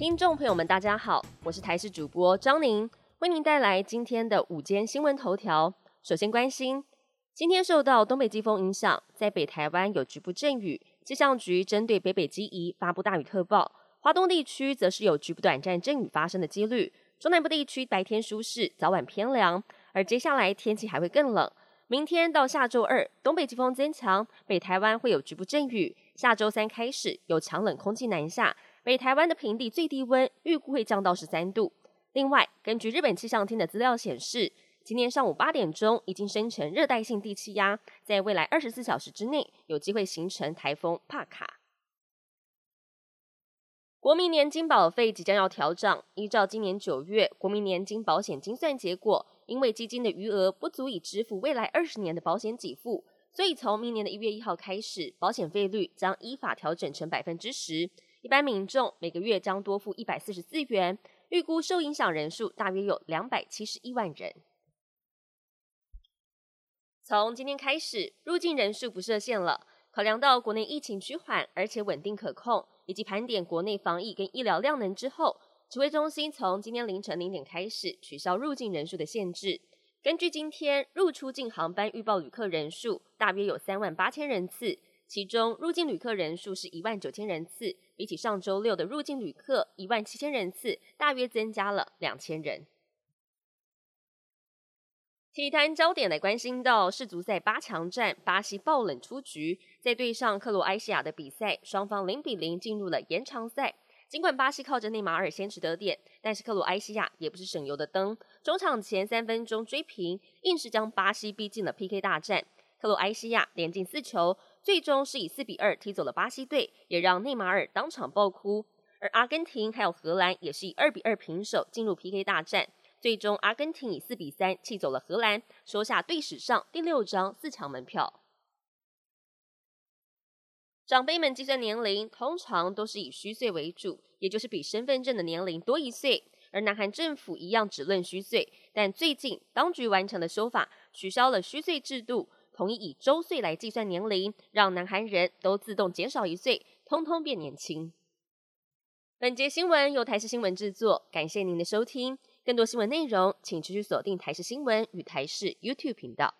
听众朋友们，大家好，我是台视主播张宁，为您带来今天的午间新闻头条。首先关心，今天受到东北季风影响，在北台湾有局部阵雨，气象局针对北北基宜发布大雨特报。华东地区则是有局部短暂阵雨发生的几率，中南部地区白天舒适，早晚偏凉，而接下来天气还会更冷。明天到下周二，东北季风增强，北台湾会有局部阵雨。下周三开始有强冷空气南下。北台湾的平地最低温预估会降到十三度。另外，根据日本气象厅的资料显示，今天上午八点钟已经生成热带性低气压，在未来二十四小时之内有机会形成台风帕卡。国民年金保费即将要调涨，依照今年九月国民年金保险精算结果，因为基金的余额不足以支付未来二十年的保险给付，所以从明年的一月一号开始，保险费率将依法调整成百分之十。一般民众每个月将多付一百四十四元，预估受影响人数大约有两百七十一万人。从今天开始，入境人数不设限了。考量到国内疫情趋缓而且稳定可控，以及盘点国内防疫跟医疗量能之后，指挥中心从今天凌晨零点开始取消入境人数的限制。根据今天入出境航班预报旅客人数，大约有三万八千人次。其中入境旅客人数是一万九千人次，比起上周六的入境旅客一万七千人次，大约增加了两千人。体坛焦点来关心到世足赛八强战，巴西爆冷出局，在对上克罗埃西亚的比赛，双方零比零进入了延长赛。尽管巴西靠着内马尔先取得点，但是克罗埃西亚也不是省油的灯，中场前三分钟追平，硬是将巴西逼进了 PK 大战。克罗埃西亚连进四球。最终是以四比二踢走了巴西队，也让内马尔当场爆哭。而阿根廷还有荷兰也是以二比二平手进入 PK 大战。最终阿根廷以四比三气走了荷兰，收下队史上第六张四强门票。长辈们计算年龄通常都是以虚岁为主，也就是比身份证的年龄多一岁。而南韩政府一样只论虚岁，但最近当局完成的修法，取消了虚岁制度。统一以周岁来计算年龄，让南韩人都自动减少一岁，通通变年轻。本节新闻由台视新闻制作，感谢您的收听。更多新闻内容，请持续锁定台视新闻与台视 YouTube 频道。